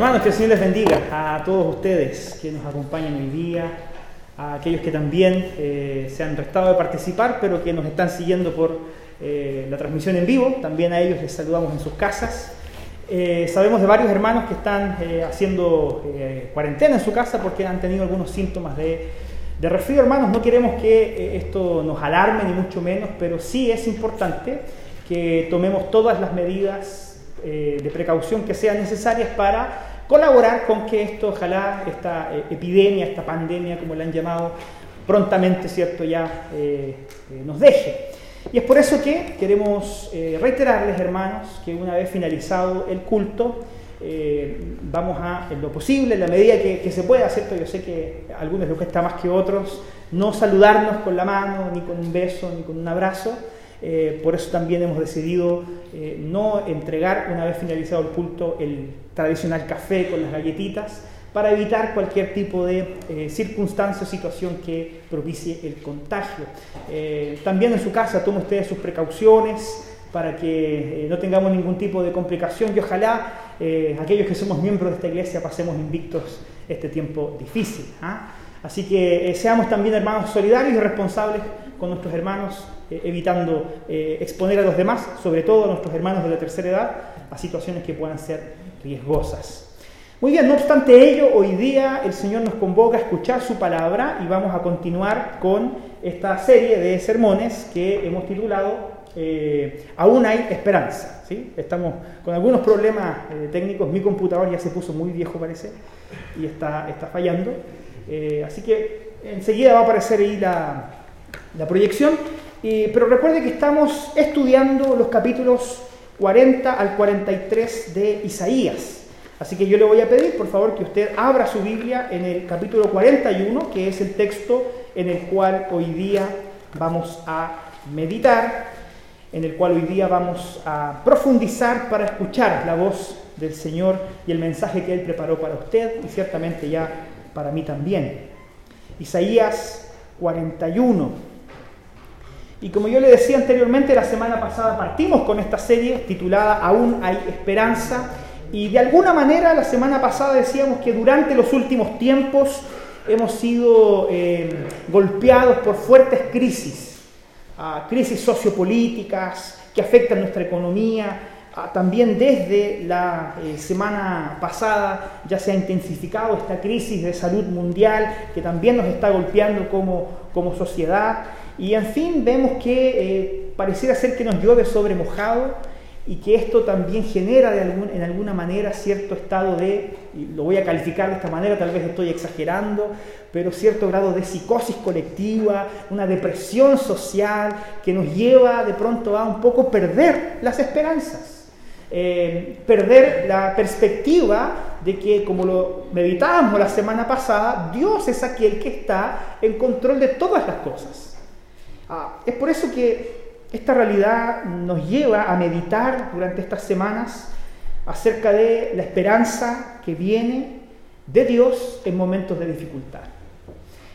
Hermanos, que el Señor les bendiga a todos ustedes que nos acompañan hoy día, a aquellos que también eh, se han restado de participar, pero que nos están siguiendo por eh, la transmisión en vivo. También a ellos les saludamos en sus casas. Eh, sabemos de varios hermanos que están haciendo cuarentena en su casa porque han tenido algunos síntomas de, de resfrío. Hermanos, no queremos que esto nos alarme ni mucho menos, pero sí es importante que tomemos todas las medidas eh, de precaución que sean necesarias para colaborar con que esto, ojalá, esta eh, epidemia, esta pandemia, como la han llamado, prontamente, ¿cierto?, ya eh, nos deje. Y es por eso que queremos reiterarles, hermanos, que una vez finalizado el culto, vamos a, en lo posible, en la medida que, se pueda, ¿cierto? Yo sé que a algunos les cuesta más que otros, no saludarnos con la mano, ni con un beso, ni con un abrazo, eh, por eso también hemos decidido eh, no entregar una vez finalizado el culto el tradicional café con las galletitas para evitar cualquier tipo de eh, circunstancia o situación que propicie el contagio. también en su casa tomen ustedes sus precauciones para que no tengamos ningún tipo de complicación y ojalá aquellos que somos miembros de esta iglesia pasemos invictos este tiempo difícil. ¿ah? Así que seamos también hermanos solidarios y responsables con nuestros hermanos eh, evitando eh, exponer a los demás, sobre todo a nuestros hermanos de la tercera edad, a situaciones que puedan ser riesgosas. Muy bien, no obstante ello, hoy día el Señor nos convoca a escuchar su palabra y vamos a continuar con esta serie de sermones que hemos titulado eh, Aún hay esperanza. ¿sí? Estamos con algunos problemas técnicos, mi computador ya se puso muy viejo parece y está, está fallando. así que enseguida va a aparecer ahí la, la proyección pero recuerde que estamos estudiando los capítulos 40 al 43 de Isaías. Así que yo le voy a pedir, por favor, que usted abra su Biblia en el capítulo 41, que es el texto en el cual hoy día vamos a meditar, en el cual hoy día vamos a profundizar para escuchar la voz del Señor y el mensaje que Él preparó para usted y ciertamente ya para mí también. Isaías 41. Y como yo le decía anteriormente, la semana pasada partimos con esta serie titulada Aún hay esperanza. Y de alguna manera la semana pasada decíamos que durante los últimos tiempos hemos sido eh, golpeados por fuertes crisis, ah, crisis sociopolíticas que afectan nuestra economía. Ah, también desde la eh, semana pasada ya se ha intensificado esta crisis de salud mundial que también nos está golpeando como, como sociedad. Y en fin, vemos que eh, pareciera ser que nos llueve sobre mojado y que esto también genera de algún, en alguna manera cierto estado de, lo voy a calificar de esta manera, tal vez estoy exagerando, pero cierto grado de psicosis colectiva, una depresión social que nos lleva de pronto a un poco perder las esperanzas. Eh, perder la perspectiva de que, como lo meditábamos la semana pasada, Dios es aquel que está en control de todas las cosas. Ah, es por eso que esta realidad nos lleva a meditar durante estas semanas acerca de la esperanza que viene de Dios en momentos de dificultad.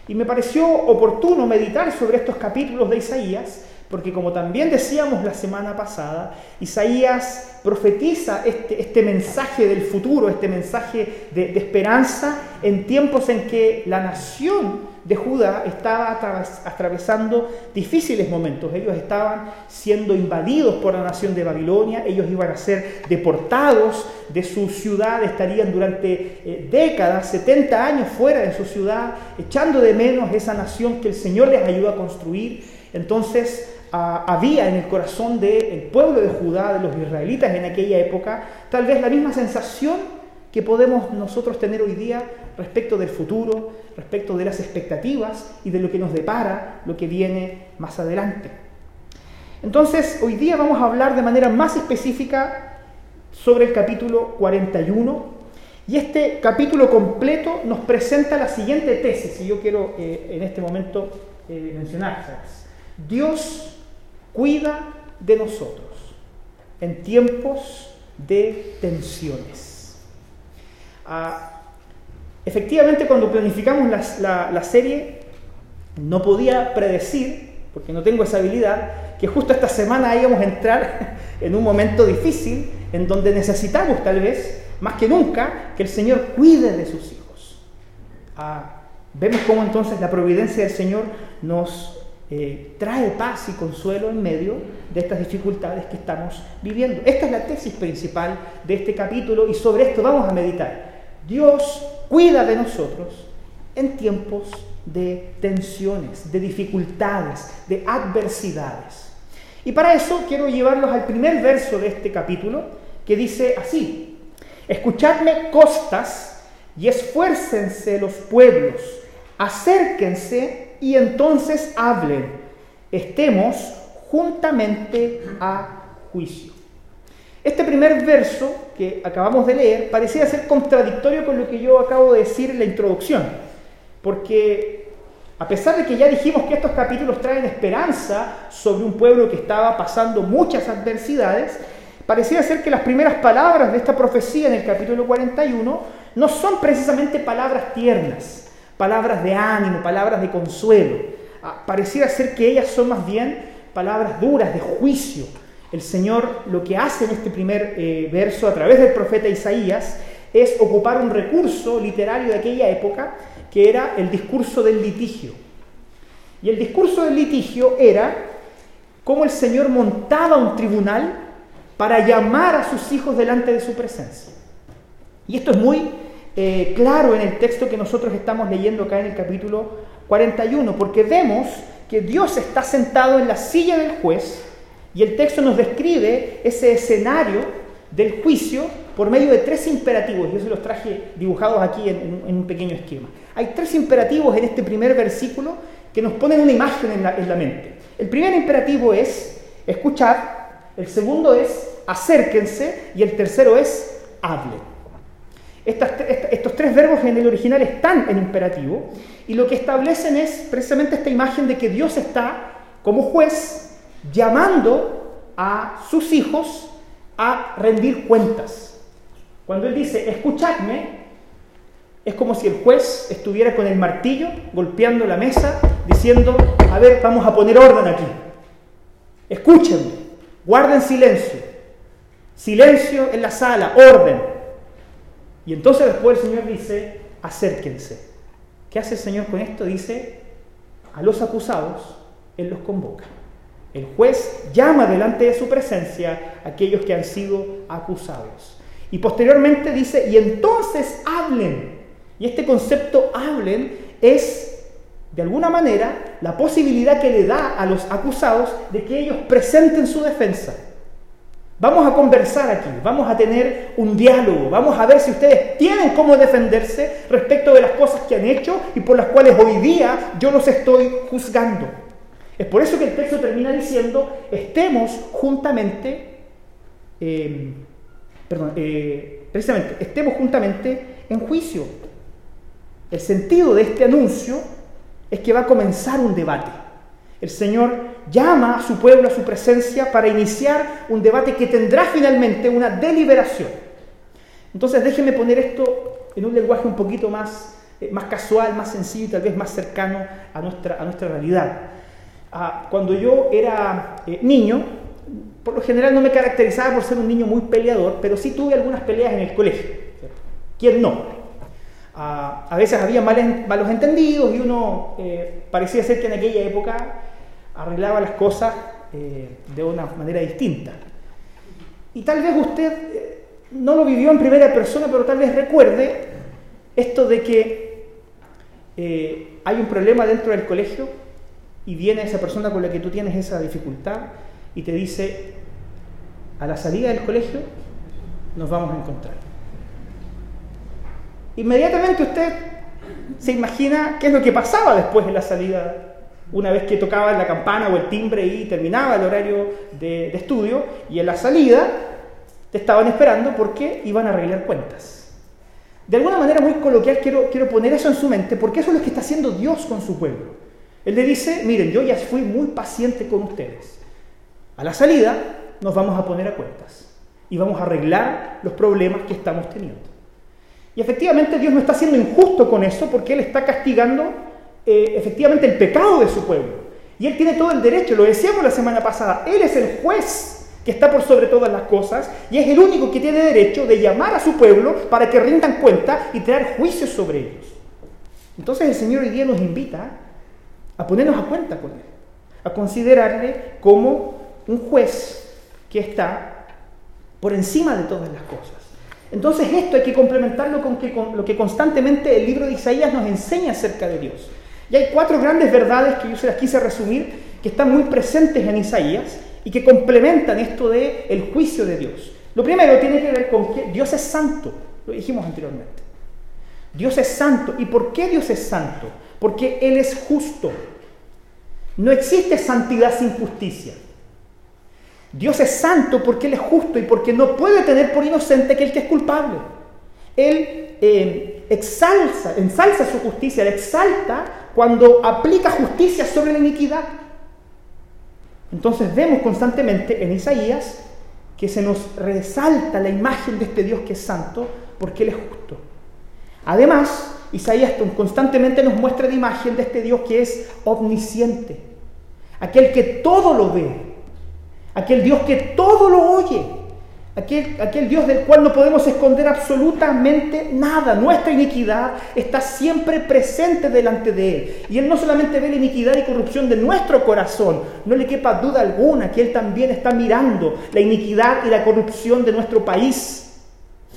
Y me pareció oportuno meditar sobre estos capítulos de Isaías, porque como también decíamos la semana pasada, Isaías profetiza este, este mensaje del futuro, este mensaje de, de esperanza en tiempos en que la nación de Judá estaba atravesando difíciles momentos. Ellos estaban siendo invadidos por la nación de Babilonia, ellos iban a ser deportados de su ciudad, estarían durante eh, décadas, 70 años fuera de su ciudad, echando de menos esa nación que el Señor les ayudó a construir. Entonces ah, había en el corazón del pueblo de Judá, de los israelitas en aquella época, tal vez la misma sensación que podemos nosotros tener hoy día respecto del futuro, respecto de las expectativas y de lo que nos depara, lo que viene más adelante. Entonces, hoy día vamos a hablar de manera más específica sobre el capítulo 41 y este capítulo completo nos presenta la siguiente tesis, y yo quiero eh, en este momento eh, mencionar. Dios cuida de nosotros en tiempos de tensiones. Ah, efectivamente, cuando planificamos la, serie, no podía predecir, porque no tengo esa habilidad, que justo esta semana íbamos a entrar en un momento difícil en donde necesitamos tal vez más que nunca, que el Señor cuide de sus hijos. Ah, vemos cómo entonces la providencia del Señor nos eh, trae paz y consuelo en medio de estas dificultades que estamos viviendo. Esta es la tesis principal de este capítulo y sobre esto vamos a meditar. Dios cuida de nosotros en tiempos de tensiones, de dificultades, de adversidades. Y para eso quiero llevarlos al primer verso de este capítulo, que dice así, escuchadme costas y esfuércense los pueblos, acérquense y entonces hablen, estemos juntamente a juicio. Este primer verso que acabamos de leer parecía ser contradictorio con lo que yo acabo de decir en la introducción, porque a pesar de que ya dijimos que estos capítulos traen esperanza sobre un pueblo que estaba pasando muchas adversidades, parecía ser que las primeras palabras de esta profecía en el capítulo 41 no son precisamente palabras tiernas, palabras de ánimo, palabras de consuelo. Ah, pareciera ser que ellas son más bien palabras duras de juicio, el Señor lo que hace en este primer eh, verso a través del profeta Isaías es ocupar un recurso literario de aquella época que era el discurso del litigio. Y el discurso del litigio era cómo el Señor montaba un tribunal para llamar a sus hijos delante de su presencia. Y esto es muy eh, claro en el texto que nosotros estamos leyendo acá en el capítulo 41, porque vemos que Dios está sentado en la silla del juez y el texto nos describe ese escenario del juicio por medio de tres imperativos. Yo se los traje dibujados aquí en, un pequeño esquema. Hay tres imperativos en este primer versículo que nos ponen una imagen en la, mente. El primer imperativo es escuchar, el segundo es acérquense y el tercero es hablen. estos tres verbos en el original están en imperativo y lo que establecen es precisamente esta imagen de que Dios está como juez llamando a sus hijos a rendir cuentas. Cuando él dice, escuchadme, es como si el juez estuviera con el martillo golpeando la mesa, diciendo, a ver, vamos a poner orden aquí. Escúchenme, guarden silencio. Silencio en la sala, orden. Y entonces después el Señor dice, acérquense. ¿Qué hace el Señor con esto? Dice, a los acusados, Él los convoca. El juez llama delante de su presencia a aquellos que han sido acusados. Y posteriormente dice, y entonces hablen. Y este concepto hablen es, de alguna manera, la posibilidad que le da a los acusados de que ellos presenten su defensa. Vamos a conversar aquí, vamos a tener un diálogo, vamos a ver si ustedes tienen cómo defenderse respecto de las cosas que han hecho y por las cuales hoy día yo los estoy juzgando. Es por eso que el texto termina diciendo, estemos juntamente, eh, perdón, eh, precisamente, estemos juntamente en juicio. El sentido de este anuncio es que va a comenzar un debate. El Señor llama a su pueblo a su presencia para iniciar un debate que tendrá finalmente una deliberación. Entonces déjenme poner esto en un lenguaje un poquito más, eh, más casual, más sencillo y tal vez más cercano a nuestra, a nuestra realidad cuando yo era eh, niño, por lo general no me caracterizaba por ser un niño muy peleador, pero sí tuve algunas peleas en el colegio. ¿Quién no? a veces había malos entendidos y uno eh, parecía ser que en aquella época arreglaba las cosas eh, de una manera distinta. Y tal vez usted no lo vivió en primera persona, pero tal vez recuerde esto de que hay un problema dentro del colegio y viene esa persona con la que tú tienes esa dificultad y te dice, a la salida del colegio nos vamos a encontrar. Inmediatamente usted se imagina qué es lo que pasaba después de la salida, una vez que tocaba la campana o el timbre y terminaba el horario de, estudio, y en la salida te estaban esperando porque iban a arreglar cuentas. De alguna manera muy coloquial quiero, quiero poner eso en su mente, porque eso es lo que está haciendo Dios con su pueblo. Él le dice, miren, yo ya fui muy paciente con ustedes. A la salida nos vamos a poner a cuentas y vamos a arreglar los problemas que estamos teniendo. Y efectivamente Dios no está siendo injusto con eso porque Él está castigando eh, efectivamente el pecado de su pueblo. Y Él tiene todo el derecho, lo decíamos la semana pasada, Él es el juez que está por sobre todas las cosas y es el único que tiene derecho de llamar a su pueblo para que rindan cuenta y traer juicios sobre ellos. Entonces el Señor hoy día nos invita a ponernos a cuenta con Él, a considerarle como un juez que está por encima de todas las cosas. Entonces esto hay que complementarlo con, lo que constantemente el libro de Isaías nos enseña acerca de Dios. Y hay cuatro grandes verdades que yo se las quise resumir, que están muy presentes en Isaías y que complementan esto de el juicio de Dios. Lo primero tiene que ver con que Dios es santo, lo dijimos anteriormente. Dios es santo. ¿Y por qué Dios es santo? Porque Él es justo. No existe santidad sin justicia. Dios es santo porque Él es justo y porque no puede tener por inocente aquel que es culpable. Él exalza, ensalza su justicia, Él exalta cuando aplica justicia sobre la iniquidad. Entonces vemos constantemente en Isaías que se nos resalta la imagen de este Dios que es santo porque Él es justo. Además, Isaías constantemente nos muestra la imagen de este Dios que es omnisciente, aquel que todo lo ve, aquel Dios que todo lo oye, aquel, aquel Dios del cual no podemos esconder absolutamente nada. Nuestra iniquidad está siempre presente delante de Él. Y Él no solamente ve la iniquidad y corrupción de nuestro corazón, no le quepa duda alguna que Él también está mirando la iniquidad y la corrupción de nuestro país.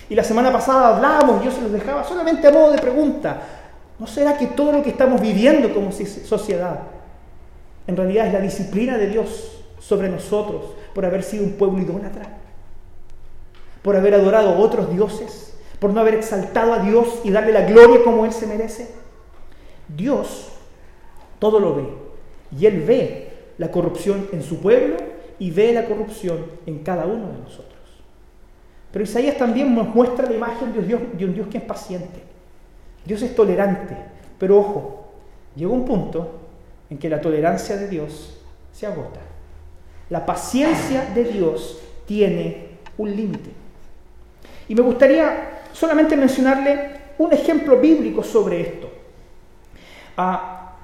Y la semana pasada hablábamos, yo se los dejaba solamente a modo de pregunta. ¿No será que todo lo que estamos viviendo como sociedad en realidad es la disciplina de Dios sobre nosotros por haber sido un pueblo idólatra, por haber adorado a otros dioses, por no haber exaltado a Dios y darle la gloria como Él se merece. Dios todo lo ve y Él ve la corrupción en su pueblo y ve la corrupción en cada uno de nosotros. Pero Isaías también nos muestra la imagen de un Dios, que es paciente. Dios es tolerante, pero ojo, llega un punto en que la tolerancia de Dios se agota. La paciencia de Dios tiene un límite. Y me gustaría solamente mencionarle un ejemplo bíblico sobre esto, ah,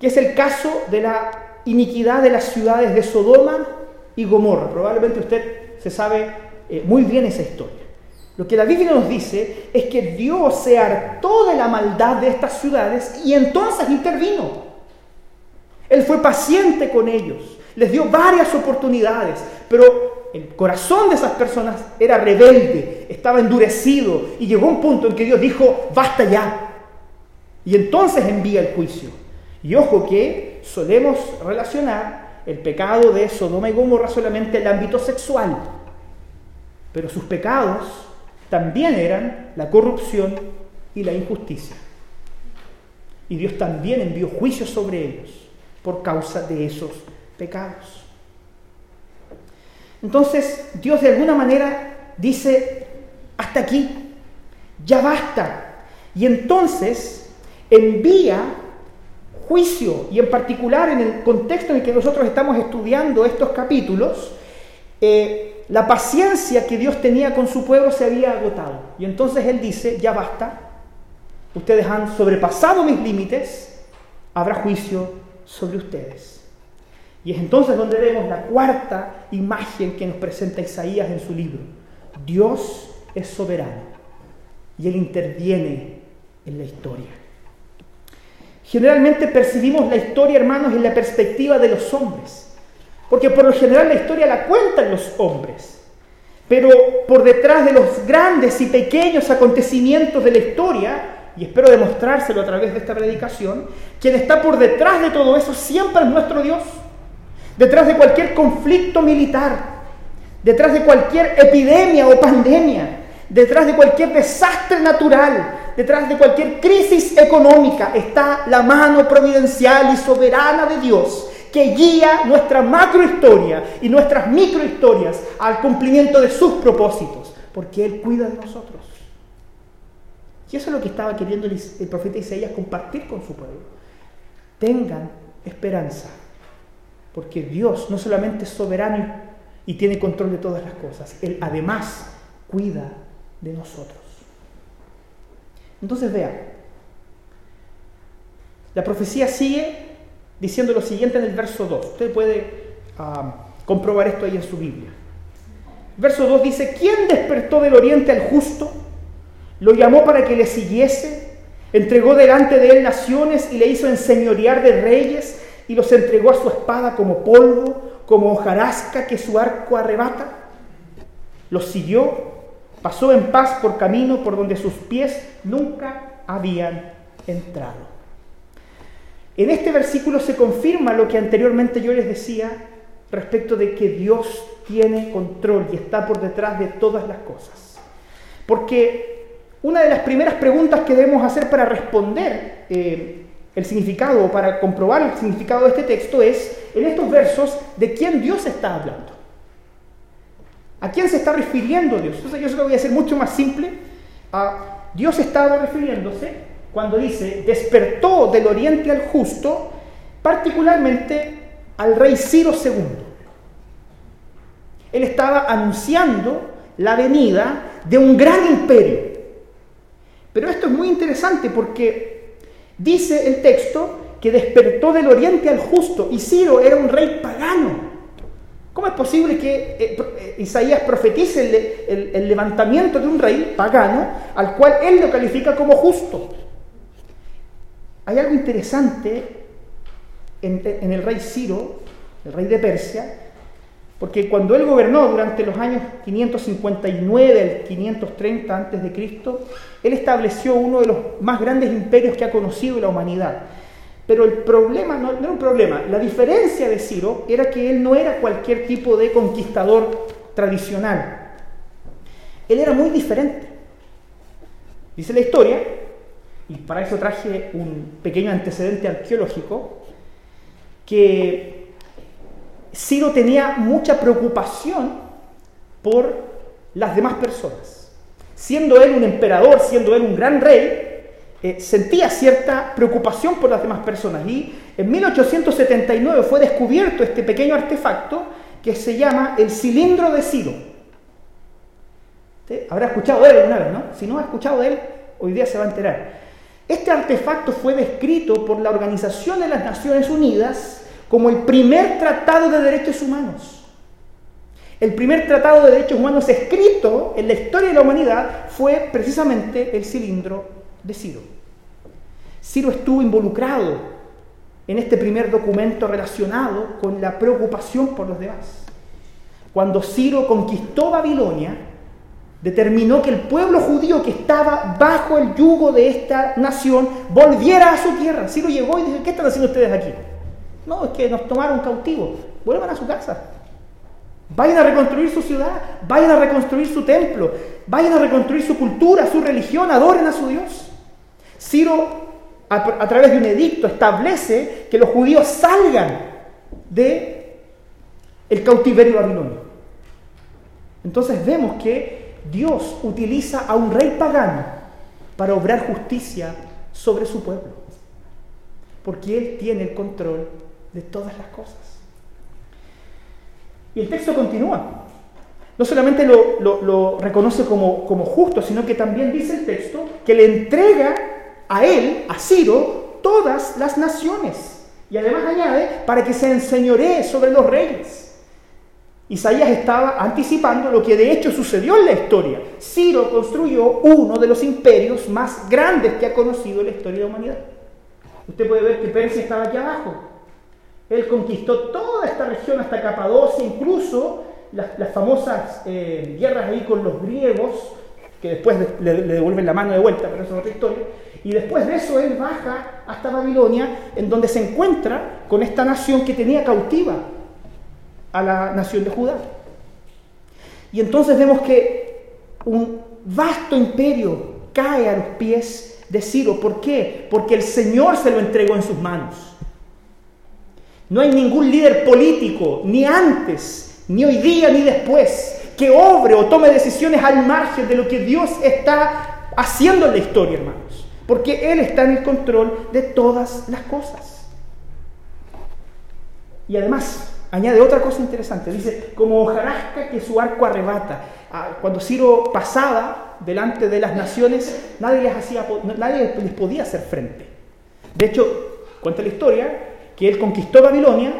que es el caso de la iniquidad de las ciudades de Sodoma y Gomorra. Probablemente usted se sabe eh, muy bien esa historia. Lo que la Biblia nos dice es que Dios se hartó de la maldad de estas ciudades y entonces intervino. Él fue paciente con ellos. Les dio varias oportunidades, pero el corazón de esas personas era rebelde, estaba endurecido y llegó un punto en que Dios dijo, basta ya. Y entonces envía el juicio. Y ojo que solemos relacionar el pecado de Sodoma y Gomorra solamente al ámbito sexual, pero sus pecados también eran la corrupción y la injusticia. Y Dios también envió juicio sobre ellos por causa de esos pecados. Entonces Dios de alguna manera dice, hasta aquí, ya basta. Y entonces envía juicio, y en particular en el contexto en el que nosotros estamos estudiando estos capítulos, eh, la paciencia que Dios tenía con su pueblo se había agotado. Y entonces Él dice, ya basta, ustedes han sobrepasado mis límites, habrá juicio sobre ustedes. Y es entonces donde vemos la cuarta imagen que nos presenta Isaías en su libro. Dios es soberano y Él interviene en la historia. Generalmente percibimos la historia, hermanos, en la perspectiva de los hombres, porque por lo general la historia la cuentan los hombres. Pero por detrás de los grandes y pequeños acontecimientos de la historia, y espero demostrárselo a través de esta predicación, quien está por detrás de todo eso siempre es nuestro Dios detrás de cualquier conflicto militar, detrás de cualquier epidemia o pandemia, detrás de cualquier desastre natural, detrás de cualquier crisis económica, está la mano providencial y soberana de Dios que guía nuestra macrohistoria y nuestras microhistorias al cumplimiento de sus propósitos, porque Él cuida de nosotros. Y eso es lo que estaba queriendo el profeta Isaías compartir con su pueblo. Tengan esperanza porque Dios no solamente es soberano y tiene control de todas las cosas, Él además cuida de nosotros. Entonces vean, la profecía sigue diciendo lo siguiente en el verso 2. Usted puede ah, comprobar esto ahí en su Biblia. Verso 2 dice, ¿quién despertó del oriente al justo? Lo llamó para que le siguiese, entregó delante de él naciones y le hizo enseñorear de reyes y los entregó a su espada como polvo, como hojarasca que su arco arrebata. Los siguió, pasó en paz por camino por donde sus pies nunca habían entrado. En este versículo se confirma lo que anteriormente yo les decía respecto de que Dios tiene control y está por detrás de todas las cosas. Porque una de las primeras preguntas que debemos hacer para responder eh, el significado, para comprobar el significado de este texto es, en estos versos, de quién Dios está hablando. ¿A quién se está refiriendo Dios? Entonces yo se lo voy a hacer mucho más simple. A Dios estaba refiriéndose cuando dice, despertó del oriente al justo, particularmente al rey Ciro II. Él estaba anunciando la venida de un gran imperio. Pero esto es muy interesante porque dice el texto que despertó del oriente al justo y Ciro era un rey pagano. ¿Cómo es posible que eh, eh, Isaías profetice el, levantamiento de un rey pagano al cual él lo califica como justo? Hay algo interesante en, el rey Ciro, el rey de Persia, porque cuando él gobernó durante los años 559 al 530 a.C., él estableció uno de los más grandes imperios que ha conocido la humanidad. Pero el problema no, era un problema, la diferencia de Ciro era que él no era cualquier tipo de conquistador tradicional. Él era muy diferente. Dice la historia y para eso traje un pequeño antecedente arqueológico, que Ciro tenía mucha preocupación por las demás personas. Siendo él un emperador, siendo él un gran rey, eh, sentía cierta preocupación por las demás personas. Y en 1879 fue descubierto este pequeño artefacto que se llama el cilindro de Ciro. Habrá escuchado de él alguna vez, ¿no? Si no ha escuchado de él, hoy día se va a enterar. Este artefacto fue descrito por la Organización de las Naciones Unidas como el primer tratado de derechos humanos. El primer tratado de derechos humanos escrito en la historia de la humanidad fue precisamente el cilindro de Ciro. Ciro estuvo involucrado en este primer documento relacionado con la preocupación por los demás. Cuando Ciro conquistó Babilonia, determinó que el pueblo judío que estaba bajo el yugo de esta nación volviera a su tierra. Ciro llegó y dijo, ¿qué están haciendo ustedes aquí? No, es que nos tomaron cautivos. Vuelvan a su casa. Vayan a reconstruir su ciudad, vayan a reconstruir su templo, vayan a reconstruir su cultura, su religión, adoren a su Dios. Ciro, a, a través de un edicto, establece que los judíos salgan de el cautiverio babilonio. Entonces vemos que Dios utiliza a un rey pagano para obrar justicia sobre su pueblo, porque Él tiene el control de todas las cosas. Y el texto continúa. No solamente lo, reconoce como, como justo, sino que también dice el texto que le entrega a él, a Ciro, todas las naciones. Y además añade, para que se enseñoree sobre los reyes. Isaías estaba anticipando lo que de hecho sucedió en la historia. Ciro construyó uno de los imperios más grandes que ha conocido la historia de la humanidad. Usted puede ver que Persia estaba aquí abajo. Él conquistó toda esta región hasta Capadocia, incluso las, famosas eh, guerras ahí con los griegos, que después le, le, devuelven la mano de vuelta, pero eso es otra historia. Y después de eso él baja hasta Babilonia, en donde se encuentra con esta nación que tenía cautiva a la nación de Judá. Y entonces vemos que un vasto imperio cae a los pies de Ciro. ¿Por qué? Porque el Señor se lo entregó en sus manos. No hay ningún líder político, ni antes, ni hoy día, ni después, que obre o tome decisiones al margen de lo que Dios está haciendo en la historia, hermanos. Porque Él está en el control de todas las cosas. Y además, Añade otra cosa interesante, dice, como hojarasca que su arco arrebata. Ah, cuando Ciro pasaba delante de las naciones, nadie les, hacía, nadie les podía hacer frente. De hecho, cuenta la historia que él conquistó Babilonia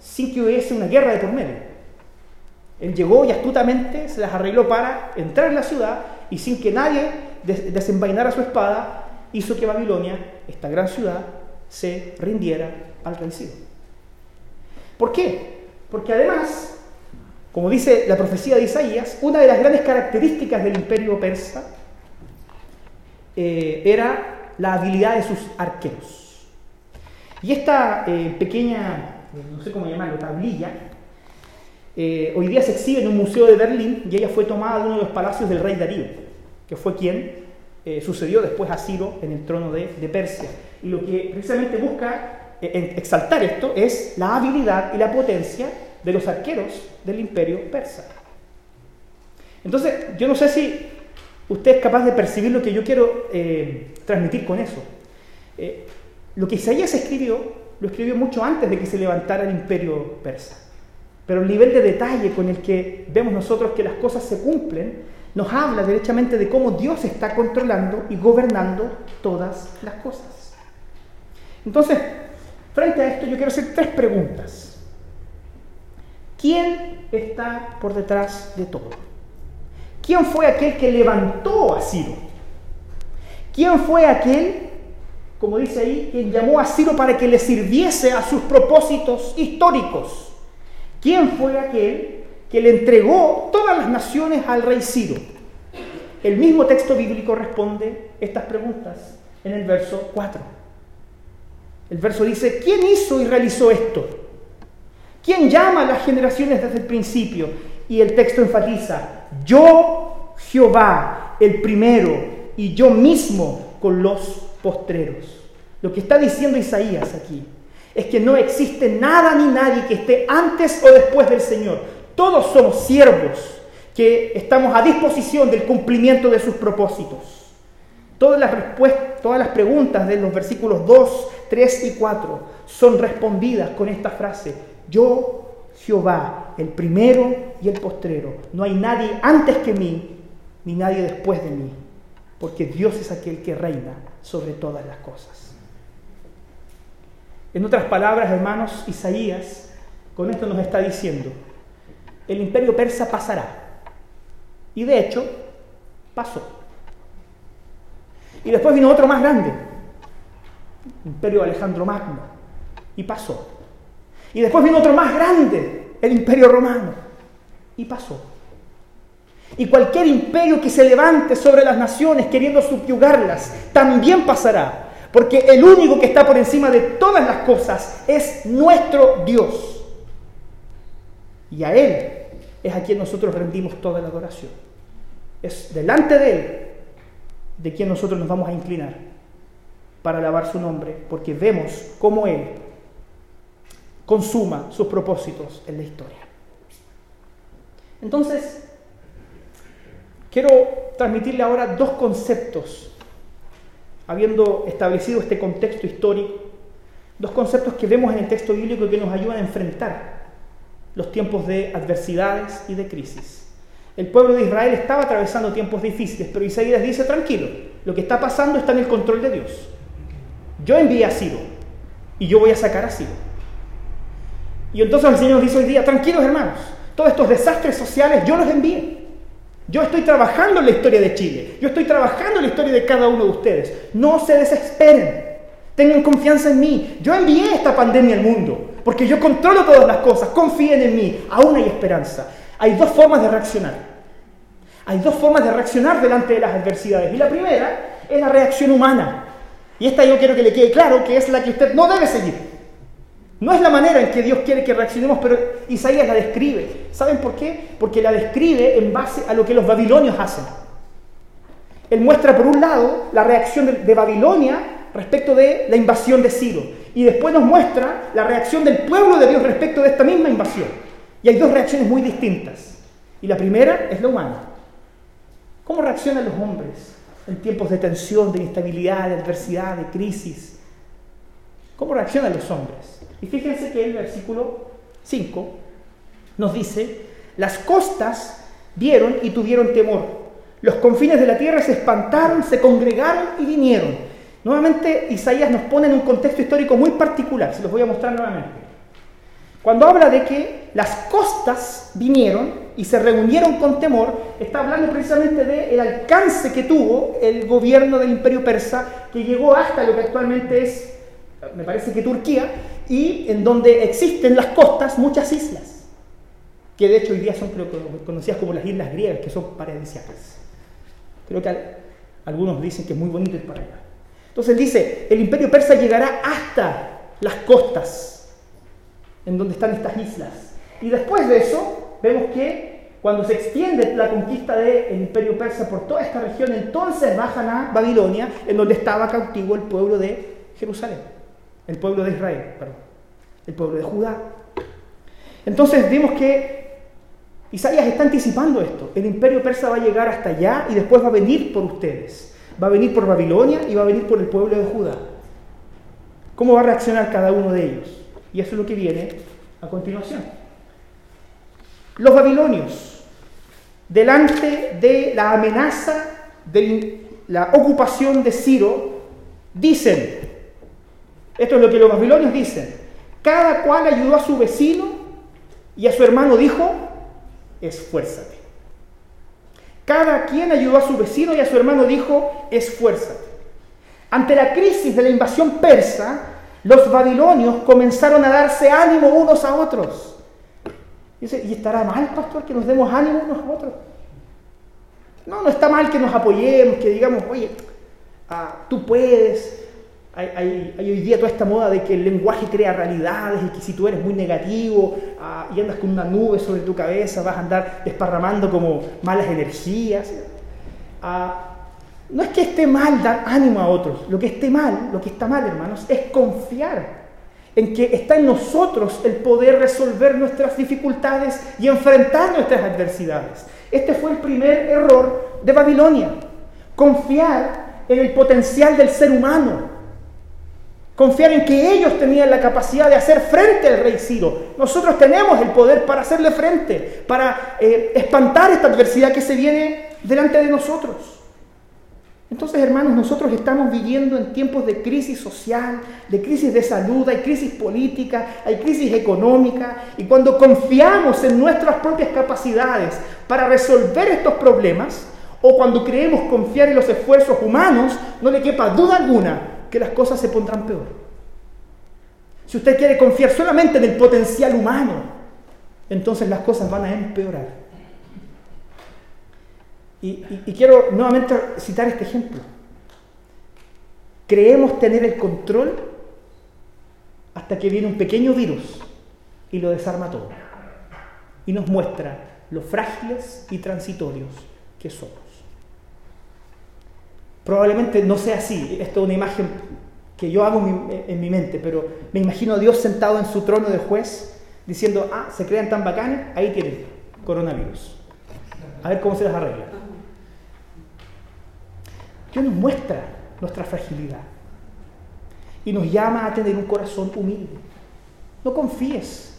sin que hubiese una guerra de por medio. Él llegó y astutamente se las arregló para entrar en la ciudad y sin que nadie desenvainara su espada, hizo que Babilonia, esta gran ciudad, se rindiera al rey Ciro. ¿Por qué? Porque además, como dice la profecía de Isaías, una de las grandes características del imperio persa eh, era la habilidad de sus arqueros. Y esta eh, pequeña, no sé cómo llamarlo, tablilla, eh, hoy día se exhibe en un museo de Berlín y ella fue tomada de uno de los palacios del rey Darío, que fue quien eh, sucedió después a Ciro en el trono de, Persia. Y lo que precisamente busca eh, exaltar esto es la habilidad y la potencia de los arqueros del imperio persa. Entonces, yo no sé si usted es capaz de percibir lo que yo quiero transmitir con eso. lo que Isaías escribió, lo escribió mucho antes de que se levantara el imperio persa. Pero el nivel de detalle con el que vemos nosotros que las cosas se cumplen nos habla derechamente de cómo Dios está controlando y gobernando todas las cosas. Entonces, frente a esto yo quiero hacer tres preguntas. ¿Quién está por detrás de todo? ¿Quién fue aquel que levantó a Ciro? ¿Quién fue aquel, como dice ahí, quien llamó a Ciro para que le sirviese a sus propósitos históricos? ¿Quién fue aquel que le entregó todas las naciones al rey Ciro? El mismo texto bíblico responde estas preguntas en el verso 4. El verso dice, ¿quién hizo y realizó esto? ¿Quién llama a las generaciones desde el principio? Y el texto enfatiza, yo Jehová, el primero, y yo mismo con los postreros. Lo que está diciendo Isaías aquí es que no existe nada ni nadie que esté antes o después del Señor. Todos somos siervos que estamos a disposición del cumplimiento de sus propósitos. Todas las, todas las preguntas de los versículos 2, 3 y 4 son respondidas con esta frase. Yo, Jehová, el primero y el postrero. No hay nadie antes que mí, ni nadie después de mí, porque Dios es aquel que reina sobre todas las cosas. En otras palabras, hermanos, Isaías con esto nos está diciendo, el imperio persa pasará. Y de hecho, pasó. Y después vino otro más grande, el imperio Alejandro Magno, y pasó. Y después vino otro más grande, el imperio romano, y pasó. Y cualquier imperio que se levante sobre las naciones queriendo subyugarlas, también pasará. Porque el único que está por encima de todas las cosas es nuestro Dios. Y a Él es a quien nosotros rendimos toda la adoración. Es delante de Él de quien nosotros nos vamos a inclinar para alabar su nombre, porque vemos cómo Él consuma sus propósitos en la historia. Entonces, quiero transmitirle ahora dos conceptos habiendo establecido este contexto histórico, dos conceptos que vemos en el texto bíblico que nos ayudan a enfrentar los tiempos de adversidades y de crisis. El pueblo de Israel estaba atravesando tiempos difíciles, pero Isaías dice, tranquilo, lo que está pasando está en el control de Dios. Yo envié a Ciro y yo voy a sacar a Ciro. Y entonces el Señor dice hoy día, tranquilos hermanos, todos estos desastres sociales yo los envié. Yo estoy trabajando en la historia de Chile. Yo estoy trabajando en la historia de cada uno de ustedes. No se desesperen. Tengan confianza en mí. Yo envié esta pandemia al mundo porque yo controlo todas las cosas. Confíen en mí. Aún hay esperanza. Hay dos formas de reaccionar. Hay dos formas de reaccionar delante de las adversidades. Y la primera es la reacción humana. Y esta yo quiero que le quede claro que es la que usted no debe seguir. No es la manera en que Dios quiere que reaccionemos, pero Isaías la describe. ¿Saben por qué? Porque la describe en base a lo que los babilonios hacen. Él muestra por un lado la reacción de, Babilonia respecto de la invasión de Ciro. Y después nos muestra la reacción del pueblo de Dios respecto de esta misma invasión. Hay dos reacciones muy distintas. Y la primera es la humana. ¿Cómo reaccionan los hombres en tiempos de tensión, de instabilidad, de adversidad, de crisis? ¿Cómo reaccionan los hombres? Y fíjense que el versículo 5 nos dice, las costas vieron y tuvieron temor. Los confines de la tierra se espantaron, se congregaron y vinieron. Nuevamente Isaías nos pone en un contexto histórico muy particular, se los voy a mostrar nuevamente. Cuando habla de que las costas vinieron, y se reunieron con temor, está hablando precisamente del alcance que tuvo el gobierno del imperio persa, que llegó hasta lo que actualmente es, me parece que Turquía, y en donde existen las costas muchas islas, que de hecho hoy día son conocidas como las islas griegas, que son paradisíacas. Creo que algunos dicen que es muy bonito ir para allá. Entonces dice, el imperio persa llegará hasta las costas, en donde están estas islas. Y después de eso, vemos que cuando se extiende la conquista del imperio persa por toda esta región, entonces bajan a Babilonia, en donde estaba cautivo el pueblo de Jerusalén, el pueblo de Israel, perdón, el pueblo de Judá. Entonces vemos que Isaías está anticipando esto. El imperio persa va a llegar hasta allá y después va a venir por ustedes. Va a venir por Babilonia y va a venir por el pueblo de Judá. ¿Cómo va a reaccionar cada uno de ellos? Y eso es lo que viene a continuación. Los babilonios, delante de la amenaza de la ocupación de Ciro, dicen, esto es lo que los babilonios dicen, cada cual ayudó a su vecino y a su hermano dijo, esfuérzate. Cada quien ayudó a su vecino y a su hermano dijo, esfuérzate. Ante la crisis de la invasión persa, los babilonios comenzaron a darse ánimo unos a otros. ¿Y estará mal, pastor, que nos demos ánimo unos a otros? No, no está mal que nos apoyemos, que digamos, oye, ah, tú puedes. Hay, hoy día toda esta moda de que el lenguaje crea realidades y que si tú eres muy negativo ah, y andas con una nube sobre tu cabeza, vas a andar desparramando como malas energías. Ah, no es que esté mal dar ánimo a otros, lo que esté mal, lo que está mal, hermanos, es confiar en que está en nosotros el poder resolver nuestras dificultades y enfrentar nuestras adversidades. Este fue el primer error de Babilonia, confiar en el potencial del ser humano, confiar en que ellos tenían la capacidad de hacer frente al rey Ciro. Nosotros tenemos el poder para hacerle frente, para eh, espantar esta adversidad que se viene delante de nosotros. Entonces, hermanos, nosotros estamos viviendo en tiempos de crisis social, de crisis de salud, hay crisis política, hay crisis económica, y cuando confiamos en nuestras propias capacidades para resolver estos problemas, o cuando creemos confiar en los esfuerzos humanos, no le quepa duda alguna que las cosas se pondrán peor. Si usted quiere confiar solamente en el potencial humano, entonces las cosas van a empeorar. Y, quiero nuevamente citar este ejemplo. Creemos tener el control hasta que viene un pequeño virus y lo desarma todo. Y nos muestra lo frágiles y transitorios que somos. Probablemente no sea así, esto es una imagen que yo hago en mi mente, pero me imagino a Dios sentado en su trono de juez diciendo, ah, se crean tan bacanes, ahí tienen coronavirus. A ver cómo se las arregla. Nos muestra nuestra fragilidad y nos llama a tener un corazón humilde. No confíes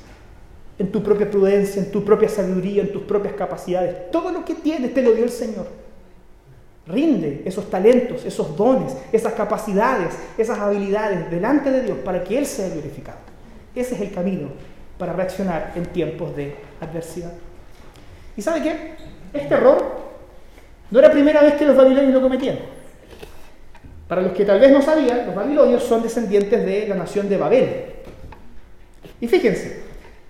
en tu propia prudencia, en tu propia sabiduría, en tus propias capacidades. Todo lo que tienes te lo dio el Señor. Rinde esos talentos, esos dones, esas capacidades, esas habilidades delante de Dios para que Él sea glorificado. Ese es el camino para reaccionar en tiempos de adversidad. ¿Y sabe qué? Este error no era la primera vez que los babilonios lo cometían. Para los que tal vez no sabían, los babilonios son descendientes de la nación de Babel. Y fíjense,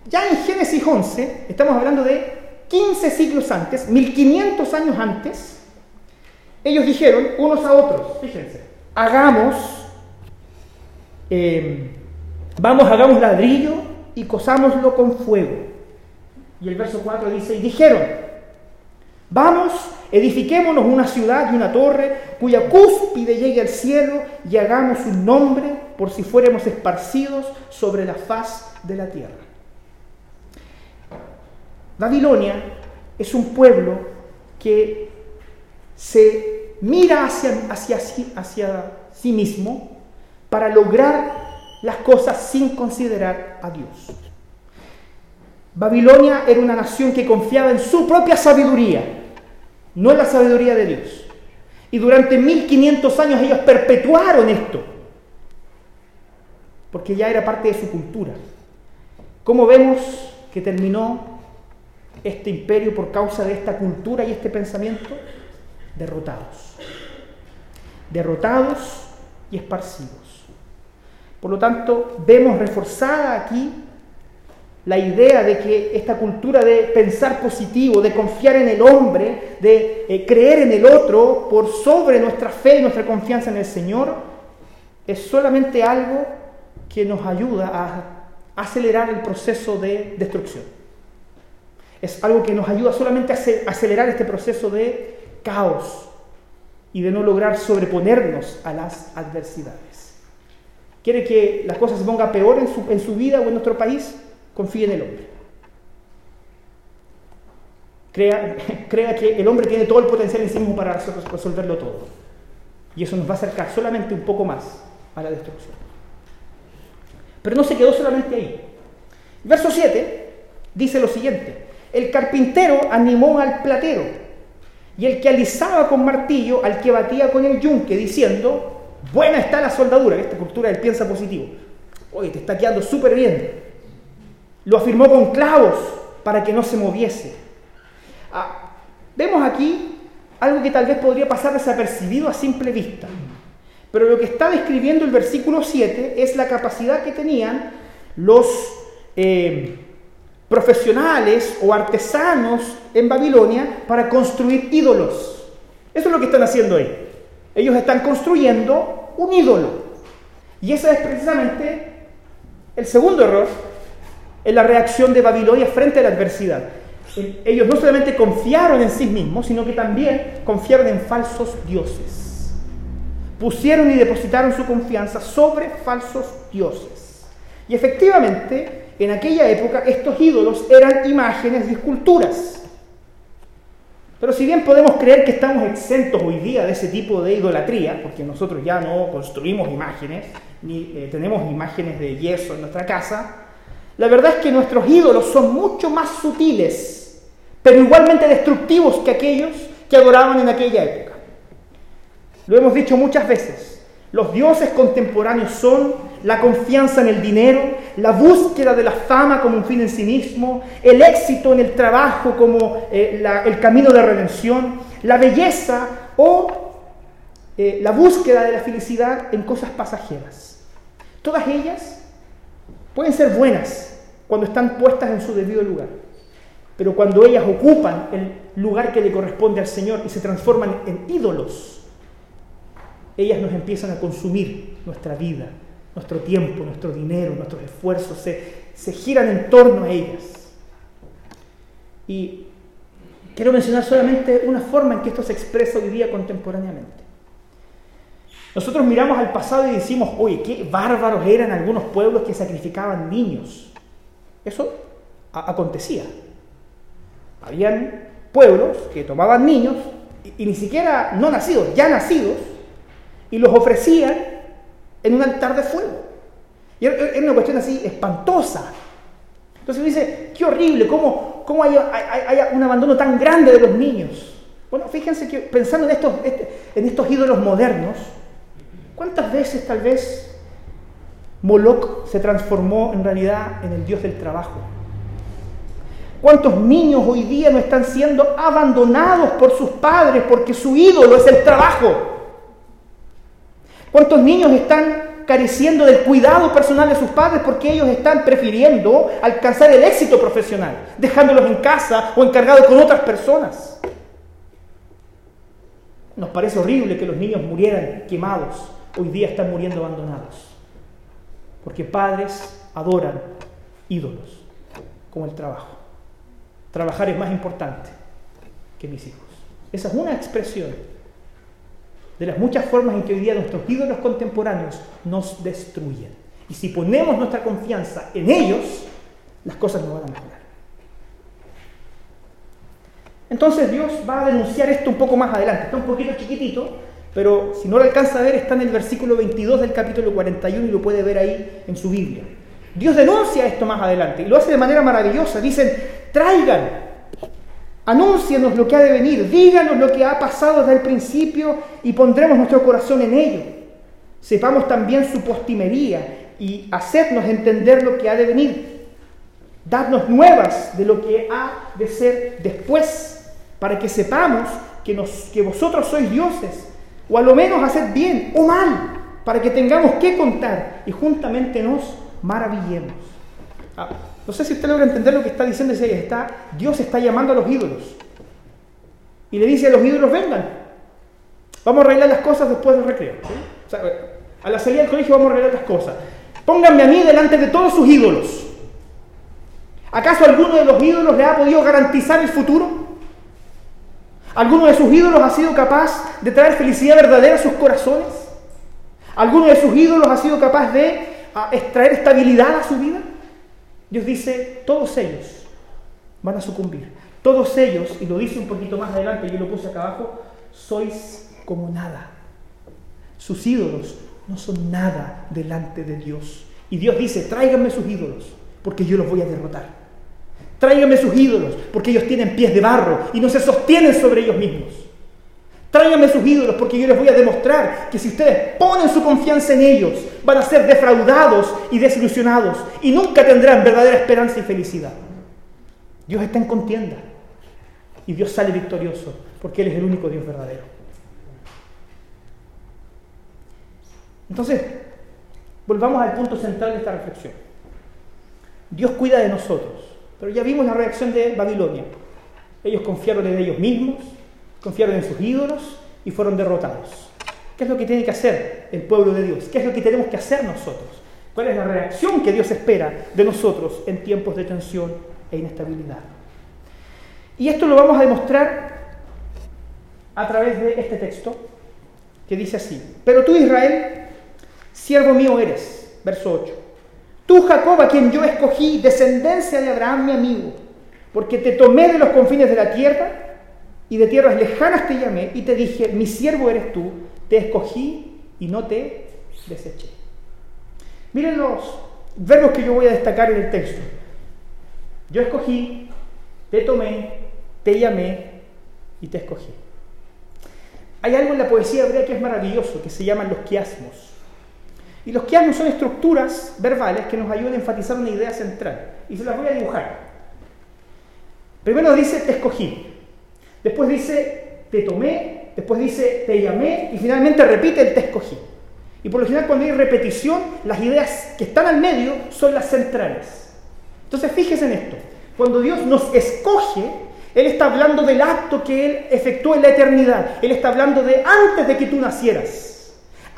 ya en Génesis 11, estamos hablando de 15 siglos antes, 1500 años antes, ellos dijeron unos a otros, fíjense, hagamos, eh, vamos, hagamos ladrillo y cosámoslo con fuego. Y el verso 4 dice, y dijeron, vamos, Edifiquémonos una ciudad y una torre cuya cúspide llegue al cielo y hagamos un nombre por si fuéramos esparcidos sobre la faz de la tierra. Babilonia es un pueblo que se mira hacia, hacia, hacia sí mismo para lograr las cosas sin considerar a Dios. Babilonia era una nación que confiaba en su propia sabiduría no es la sabiduría de Dios. Y durante 1500 años ellos perpetuaron esto, porque ya era parte de su cultura. ¿Cómo vemos que terminó este imperio por causa de esta cultura y este pensamiento? Derrotados. Derrotados y esparcidos. Por lo tanto, vemos reforzada aquí la idea de que esta cultura de pensar positivo, de confiar en el hombre, de eh, creer en el otro por sobre nuestra fe y nuestra confianza en el Señor, es solamente algo que nos ayuda a acelerar el proceso de destrucción. Es algo que nos ayuda solamente a acelerar este proceso de caos y de no lograr sobreponernos a las adversidades. ¿Quiere que las cosas se pongan peor en su, en su vida o en nuestro país? Confíe en el hombre. Crea, crea que el hombre tiene todo el potencial en sí mismo para resolverlo todo. Y eso nos va a acercar solamente un poco más a la destrucción. Pero no se quedó solamente ahí. Verso 7 dice lo siguiente. El carpintero animó al platero y el que alisaba con martillo al que batía con el yunque diciendo, buena está la soldadura, esta cultura del piensa positivo. Oye, te está quedando súper bien. Lo afirmó con clavos para que no se moviese. Ah, vemos aquí algo que tal vez podría pasar desapercibido a simple vista. Pero lo que está describiendo el versículo 7 es la capacidad que tenían los eh, profesionales o artesanos en Babilonia para construir ídolos. Eso es lo que están haciendo ahí. Ellos están construyendo un ídolo. Y ese es precisamente el segundo error en la reacción de Babilonia frente a la adversidad. Ellos no solamente confiaron en sí mismos, sino que también confiaron en falsos dioses. Pusieron y depositaron su confianza sobre falsos dioses. Y efectivamente, en aquella época, estos ídolos eran imágenes y esculturas. Pero si bien podemos creer que estamos exentos hoy día de ese tipo de idolatría, porque nosotros ya no construimos imágenes, ni eh, tenemos imágenes de yeso en nuestra casa, la verdad es que nuestros ídolos son mucho más sutiles, pero igualmente destructivos que aquellos que adoraban en aquella época. Lo hemos dicho muchas veces. Los dioses contemporáneos son la confianza en el dinero, la búsqueda de la fama como un fin en sí mismo, el éxito en el trabajo como eh, el camino de redención, la belleza o eh, la búsqueda de la felicidad en cosas pasajeras. Todas ellas pueden ser buenas, cuando están puestas en su debido lugar. Pero cuando ellas ocupan el lugar que le corresponde al Señor y se transforman en ídolos, ellas nos empiezan a consumir nuestra vida, nuestro tiempo, nuestro dinero, nuestros esfuerzos, se, giran en torno a ellas. Y quiero mencionar solamente una forma en que esto se expresa hoy día contemporáneamente. Nosotros miramos al pasado y decimos, oye, qué bárbaros eran algunos pueblos que sacrificaban niños. Eso acontecía. Habían pueblos que tomaban niños, y, ni siquiera no nacidos, ya nacidos, y los ofrecían en un altar de fuego. Y era, una cuestión así espantosa. Entonces dice, qué horrible, cómo, cómo hay, un abandono tan grande de los niños. Bueno, fíjense que pensando en estos, este, en estos ídolos modernos, ¿cuántas veces tal vez Moloch se transformó en realidad en el dios del trabajo. ¿Cuántos niños hoy día no están siendo abandonados por sus padres porque su ídolo es el trabajo? ¿Cuántos niños están careciendo del cuidado personal de sus padres porque ellos están prefiriendo alcanzar el éxito profesional, dejándolos en casa o encargados con otras personas? Nos parece horrible que los niños murieran quemados, hoy día están muriendo abandonados. Porque padres adoran ídolos, como el trabajo. Trabajar es más importante que mis hijos. Esa es una expresión de las muchas formas en que hoy día nuestros ídolos contemporáneos nos destruyen. Y si ponemos nuestra confianza en ellos, las cosas no van a mejorar. Entonces Dios va a denunciar esto un poco más adelante. Está un poquito chiquitito, pero si no lo alcanza a ver, está en el versículo 22 del capítulo 41 y lo puede ver ahí en su Biblia. Dios denuncia esto más adelante y lo hace de manera maravillosa. Dicen, traigan, anúncienos lo que ha de venir, díganos lo que ha pasado desde el principio y pondremos nuestro corazón en ello. Sepamos también su postimería y hacernos entender lo que ha de venir. Dadnos nuevas de lo que ha de ser después, para que sepamos que, nos, que vosotros sois dioses, o a lo menos haced bien o mal, para que tengamos que contar y juntamente nos maravillemos. Ah, no sé si usted logra entender lo que está diciendo. Está, Dios está llamando a los ídolos. Y le dice a los ídolos, vengan. Vamos a arreglar las cosas después del recreo. a la salida del colegio vamos a arreglar las cosas. Pónganme a mí delante de todos sus ídolos. ¿Acaso alguno de los ídolos le ha podido garantizar el futuro? ¿Alguno de sus ídolos ha sido capaz de traer felicidad verdadera a sus corazones? ¿Alguno de sus ídolos ha sido capaz de extraer estabilidad a su vida? Dios dice, todos ellos van a sucumbir. Todos ellos, y lo dice un poquito más adelante, yo lo puse acá abajo, sois como nada. Sus ídolos no son nada delante de Dios. Y Dios dice, tráiganme sus ídolos, porque yo los voy a derrotar. Tráiganme sus ídolos, porque ellos tienen pies de barro y no se sostienen sobre ellos mismos. Tráiganme sus ídolos, porque yo les voy a demostrar que si ustedes ponen su confianza en ellos, van a ser defraudados y desilusionados y nunca tendrán verdadera esperanza y felicidad. Dios está en contienda y Dios sale victorioso, porque Él es el único Dios verdadero. Entonces, volvamos al punto central de esta reflexión. Dios cuida de nosotros. Pero ya vimos la reacción de Babilonia. Ellos confiaron en ellos mismos, confiaron en sus ídolos y fueron derrotados. ¿Qué es lo que tiene que hacer el pueblo de Dios? ¿Qué es lo que tenemos que hacer nosotros? ¿Cuál es la reacción que Dios espera de nosotros en tiempos de tensión e inestabilidad? Y esto lo vamos a demostrar a través de este texto que dice así, pero tú Israel, siervo mío eres, verso 8. Tú, Jacob, a quien yo escogí, descendencia de Abraham, mi amigo, porque te tomé de los confines de la tierra y de tierras lejanas te llamé y te dije, mi siervo eres tú, te escogí y no te deseché. Miren los verbos que yo voy a destacar en el texto. Yo escogí, te tomé, te llamé y te escogí. Hay algo en la poesía hebrea que es maravilloso, que se llaman los quiasmos. Y los quiasmos son estructuras verbales que nos ayudan a enfatizar una idea central. Y se las voy a dibujar. Primero dice te escogí. Después dice te tomé. Después dice te llamé. Y finalmente repite el te escogí. Y por lo general cuando hay repetición, las ideas que están al medio son las centrales. Entonces fíjese en esto. Cuando Dios nos escoge, Él está hablando del acto que Él efectuó en la eternidad. Él está hablando de antes de que tú nacieras.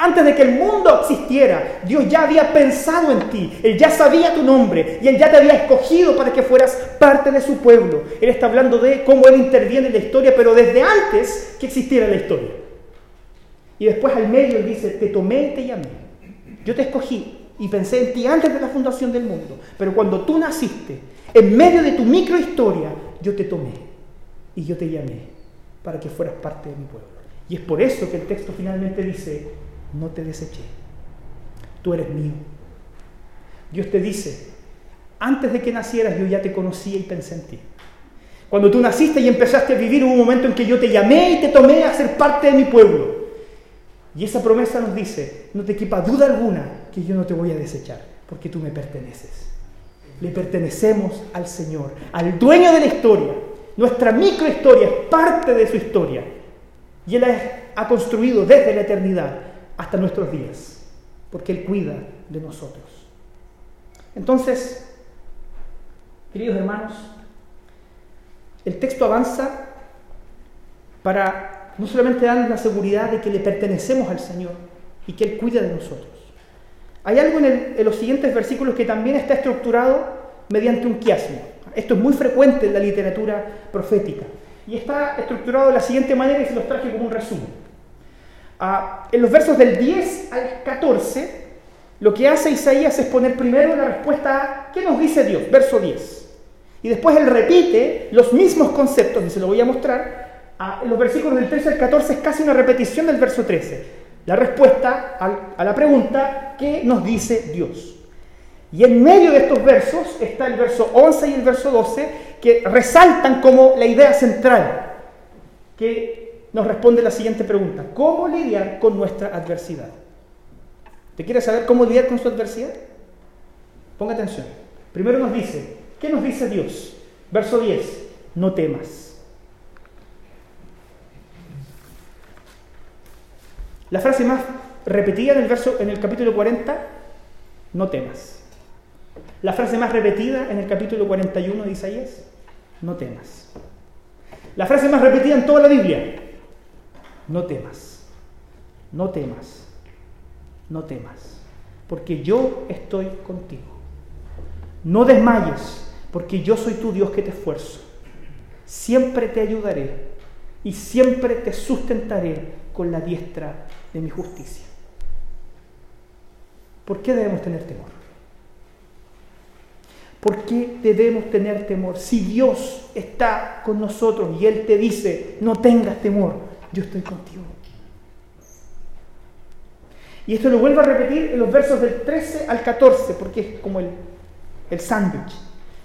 Antes de que el mundo existiera, Dios ya había pensado en ti, Él ya sabía tu nombre y Él ya te había escogido para que fueras parte de su pueblo. Él está hablando de cómo Él interviene en la historia, pero desde antes que existiera la historia. Y después al medio Él dice, te tomé y te llamé. Yo te escogí y pensé en ti antes de la fundación del mundo, pero cuando tú naciste, en medio de tu microhistoria, yo te tomé y yo te llamé para que fueras parte de mi pueblo. Y es por eso que el texto finalmente dice, no te deseché. Tú eres mío. Dios te dice, antes de que nacieras yo ya te conocía y pensé en ti. Cuando tú naciste y empezaste a vivir, hubo un momento en que yo te llamé y te tomé a ser parte de mi pueblo. Y esa promesa nos dice, no te quepa duda alguna que yo no te voy a desechar, porque tú me perteneces. Le pertenecemos al Señor, al dueño de la historia. Nuestra microhistoria es parte de su historia. Y Él ha construido desde la eternidad hasta nuestros días, porque Él cuida de nosotros. Entonces, queridos hermanos, el texto avanza para no solamente darnos la seguridad de que le pertenecemos al Señor y que Él cuida de nosotros. Hay algo en, los siguientes versículos que también está estructurado mediante un quiasmo. Esto es muy frecuente en la literatura profética. Y está estructurado de la siguiente manera y se los traje como un resumen. En los versos del 10 al 14, lo que hace Isaías es poner primero la respuesta a ¿qué nos dice Dios? Verso 10. Y después él repite los mismos conceptos, y se lo voy a mostrar. En los versículos del 13 al 14 es casi una repetición del verso 13. La respuesta a la pregunta ¿qué nos dice Dios? Y en medio de estos versos está el verso 11 y el verso 12 que resaltan como la idea central, que nos responde la siguiente pregunta. ¿Cómo lidiar con nuestra adversidad? ¿Te quieres saber cómo lidiar con su adversidad? Ponga atención. Primero nos dice, ¿Qué nos dice Dios? Verso 10, no temas. La frase más repetida en el, verso, en el capítulo 40, no temas. La frase más repetida en el capítulo 41 de Isaías, no temas. La frase más repetida en toda la Biblia, no temas, no temas, no temas, porque yo estoy contigo. No desmayes, porque yo soy tu Dios que te esfuerzo. Siempre te ayudaré y siempre te sustentaré con la diestra de mi justicia. ¿Por qué debemos tener temor? ¿Por qué debemos tener temor? Si Dios está con nosotros y Él te dice, no tengas temor, yo estoy contigo. Y esto lo vuelvo a repetir en los versos del 13 al 14, porque es como el, el sándwich.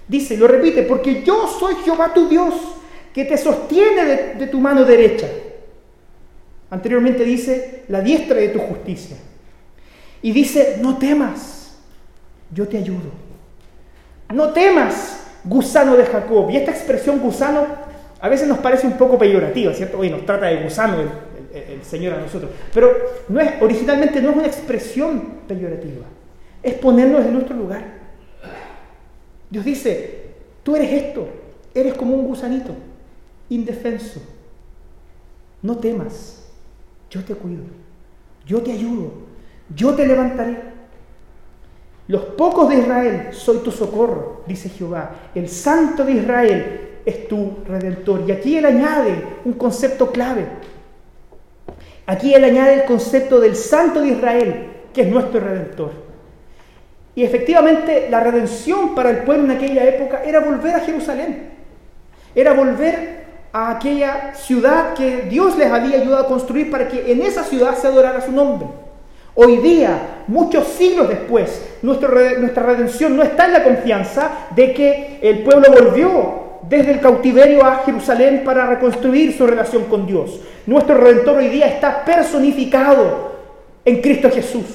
Dice, lo repite, porque yo soy Jehová tu Dios, que te sostiene de, de tu mano derecha. Anteriormente dice, la diestra de tu justicia. Y dice, no temas, yo te ayudo. No temas, gusano de Jacob. Y esta expresión gusano a veces nos parece un poco peyorativa, ¿cierto? Hoy nos trata de gusano el, el, Señor a nosotros. Pero no es, originalmente no es una expresión peyorativa. Es ponernos en nuestro lugar. Dios dice, tú eres esto, eres como un gusanito, indefenso. No temas, yo te cuido, yo te ayudo, yo te levantaré. Los pocos de Israel soy tu socorro, dice Jehová. El santo de Israel es tu redentor. Y aquí él añade un concepto clave. Aquí él añade el concepto del santo de Israel, que es nuestro redentor. Y efectivamente la redención para el pueblo en aquella época era volver a Jerusalén. Era volver a aquella ciudad que Dios les había ayudado a construir para que en esa ciudad se adorara su nombre. Hoy día, muchos siglos después, nuestra redención no está en la confianza de que el pueblo volvió desde el cautiverio a Jerusalén para reconstruir su relación con Dios. Nuestro redentor hoy día está personificado en Cristo Jesús.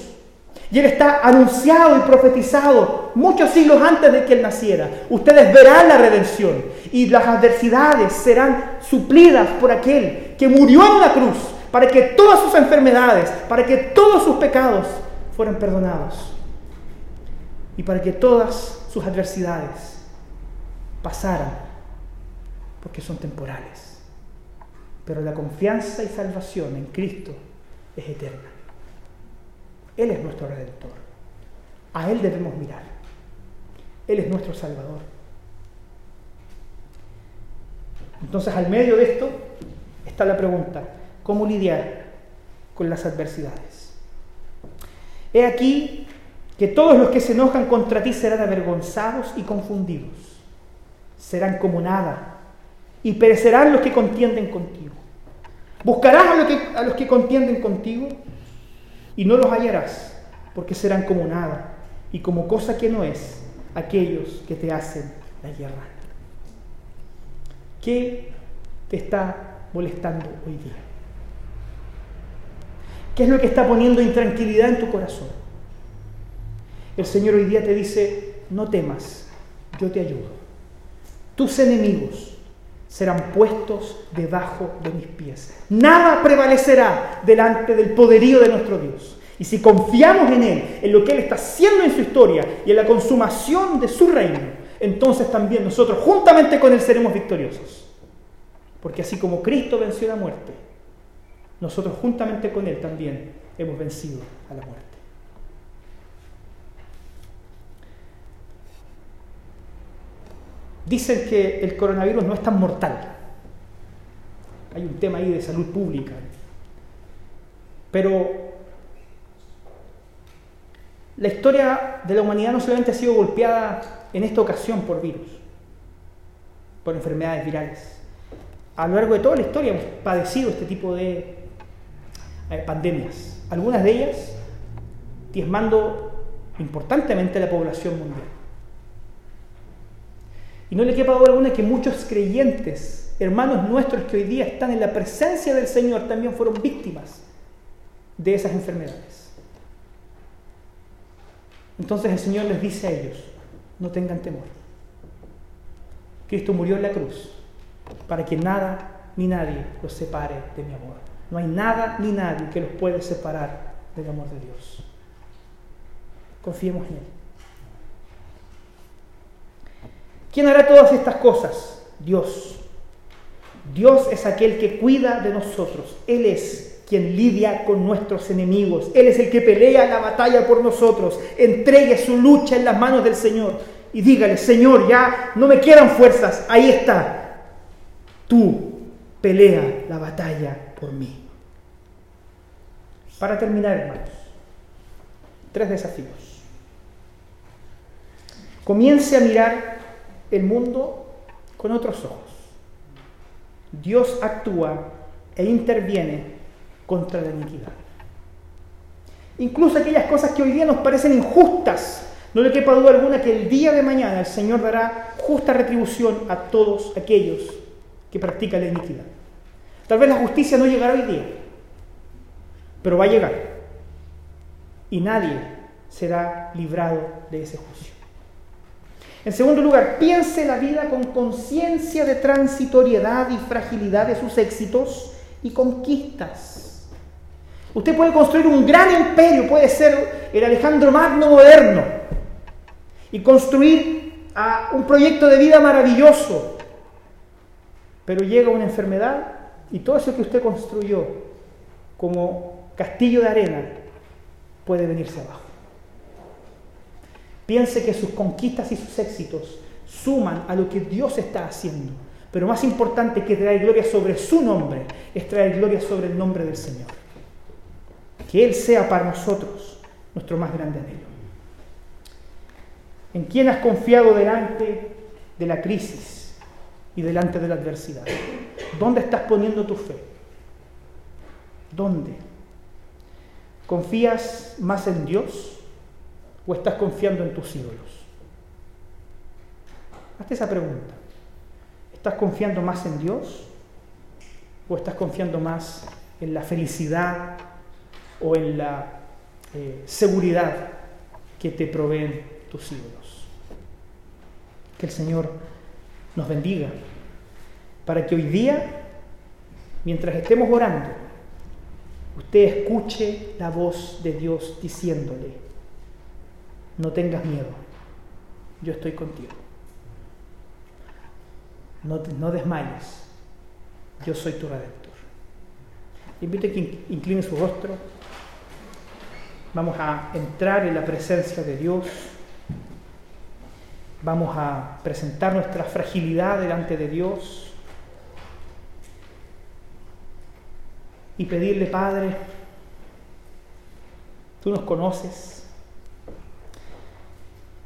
Y Él está anunciado y profetizado muchos siglos antes de que Él naciera. Ustedes verán la redención y las adversidades serán suplidas por aquel que murió en la cruz para que todas sus enfermedades, para que todos sus pecados fueran perdonados y para que todas sus adversidades pasaran, porque son temporales. Pero la confianza y salvación en Cristo es eterna. Él es nuestro redentor. A Él debemos mirar. Él es nuestro Salvador. Entonces, al medio de esto está la pregunta, cómo lidiar con las adversidades. He aquí que todos los que se enojan contra ti serán avergonzados y confundidos, serán como nada, y perecerán los que contienden contigo. Buscarás a los que, a los que contienden contigo y no los hallarás, porque serán como nada y como cosa que no es aquellos que te hacen la guerra. ¿Qué te está molestando hoy día? ¿Qué es lo que está poniendo intranquilidad en tu corazón? El Señor hoy día te dice, no temas, yo te ayudo. Tus enemigos serán puestos debajo de mis pies. Nada prevalecerá delante del poderío de nuestro Dios. Y si confiamos en Él, en lo que Él está haciendo en su historia y en la consumación de su reino, entonces también nosotros juntamente con Él seremos victoriosos. Porque así como Cristo venció la muerte, nosotros juntamente con Él también hemos vencido a la muerte. Dicen que el coronavirus no es tan mortal. Hay un tema ahí de salud pública. Pero la historia de la humanidad no solamente ha sido golpeada en esta ocasión por virus, por enfermedades virales. A lo largo de toda la historia hemos padecido este tipo de eh, pandemias, algunas de ellas diezmando importantemente a la población mundial. Y no le quepa duda alguna que muchos creyentes, hermanos nuestros que hoy día están en la presencia del Señor, también fueron víctimas de esas enfermedades. Entonces el Señor les dice a ellos, no tengan temor, Cristo murió en la cruz para que nada ni nadie los separe de mi amor. No hay nada ni nadie que los pueda separar del amor de Dios. Confiemos en Él. ¿Quién hará todas estas cosas? Dios. Dios es aquel que cuida de nosotros. Él es quien lidia con nuestros enemigos. Él es el que pelea la batalla por nosotros. Entregue su lucha en las manos del Señor y dígale, Señor, ya no me quedan fuerzas. Ahí está. Tú pelea la batalla por mí. Para terminar, hermanos, tres desafíos. Comience a mirar el mundo con otros ojos. Dios actúa e interviene contra la iniquidad. Incluso aquellas cosas que hoy día nos parecen injustas, no le quepa duda alguna que el día de mañana el Señor dará justa retribución a todos aquellos que practican la iniquidad. Tal vez la justicia no llegará hoy día, pero va a llegar. Y nadie será librado de ese juicio. En segundo lugar, piense la vida con conciencia de transitoriedad y fragilidad de sus éxitos y conquistas. Usted puede construir un gran imperio, puede ser el Alejandro Magno moderno, y construir a un proyecto de vida maravilloso, pero llega una enfermedad y todo eso que usted construyó como castillo de arena puede venirse abajo. Piense que sus conquistas y sus éxitos suman a lo que Dios está haciendo. Pero más importante que traer gloria sobre su nombre es traer gloria sobre el nombre del Señor. Que Él sea para nosotros nuestro más grande anhelo. ¿En quién has confiado delante de la crisis y delante de la adversidad? ¿Dónde estás poniendo tu fe? ¿Dónde? ¿Confías más en Dios o estás confiando en tus ídolos? Hazte esa pregunta. ¿Estás confiando más en Dios o estás confiando más en la felicidad o en la eh, seguridad que te proveen tus ídolos? Que el Señor nos bendiga para que hoy día, mientras estemos orando, usted escuche la voz de Dios diciéndole, no tengas miedo, yo estoy contigo. No, desmayes, yo soy tu redentor. Invito a que incline su rostro. Vamos a entrar en la presencia de Dios. Vamos a presentar nuestra fragilidad delante de Dios. y pedirle, Padre, tú nos conoces,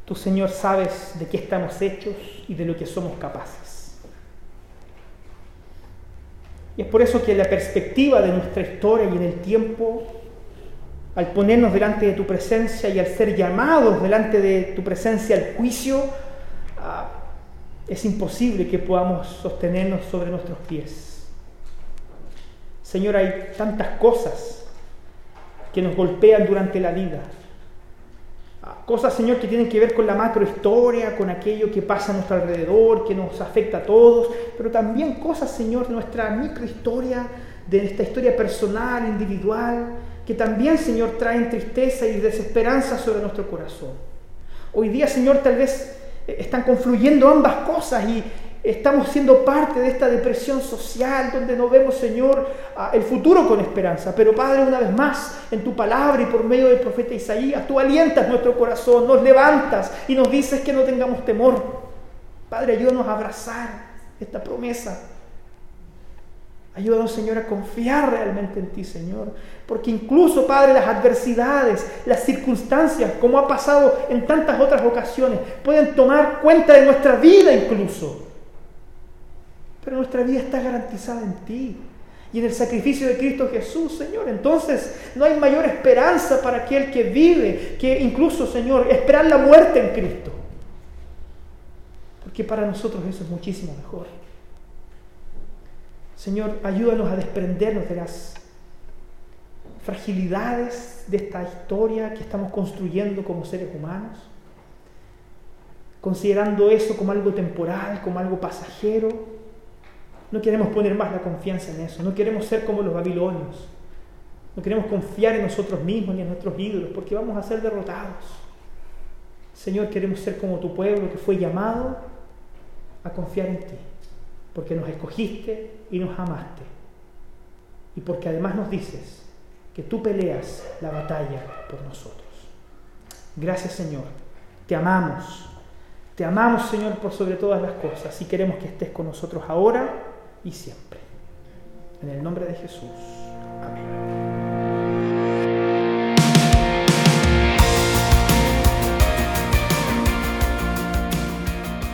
tú Señor sabes de qué estamos hechos y de lo que somos capaces. Y es por eso que la perspectiva de nuestra historia y en el tiempo, al ponernos delante de tu presencia y al ser llamados delante de tu presencia al juicio, ah, es imposible que podamos sostenernos sobre nuestros pies. Señor, hay tantas cosas que nos golpean durante la vida. Cosas, Señor, que tienen que ver con la macrohistoria, con aquello que pasa a nuestro alrededor, que nos afecta a todos, pero también cosas, Señor, de nuestra microhistoria, de esta historia personal, individual, que también, Señor, traen tristeza y desesperanza sobre nuestro corazón. Hoy día, Señor, tal vez eh, están confluyendo ambas cosas y, Estamos siendo parte de esta depresión social donde no vemos, Señor, el futuro con esperanza. Pero Padre, una vez más, en tu palabra y por medio del profeta Isaías, tú alientas nuestro corazón, nos levantas y nos dices que no tengamos temor. Padre, ayúdanos a abrazar esta promesa. Ayúdanos, Señor, a confiar realmente en ti, Señor. Porque incluso, Padre, las adversidades, las circunstancias, como ha pasado en tantas otras ocasiones, pueden tomar cuenta de nuestra vida incluso. Pero nuestra vida está garantizada en ti y en el sacrificio de Cristo Jesús, Señor. Entonces no hay mayor esperanza para aquel que vive que incluso, Señor, esperar la muerte en Cristo. Porque para nosotros eso es muchísimo mejor. Señor, ayúdanos a desprendernos de las fragilidades de esta historia que estamos construyendo como seres humanos considerando eso como algo temporal, como algo pasajero. No queremos poner más la confianza en eso, no queremos ser como los babilonios, no queremos confiar en nosotros mismos ni en nuestros ídolos, porque vamos a ser derrotados. Señor, queremos ser como tu pueblo que fue llamado a confiar en ti, porque nos escogiste y nos amaste, y porque además nos dices que tú peleas la batalla por nosotros. Gracias Señor, te amamos, te amamos Señor por sobre todas las cosas. Y queremos que estés con nosotros ahora y siempre. En el nombre de Jesús. Amén.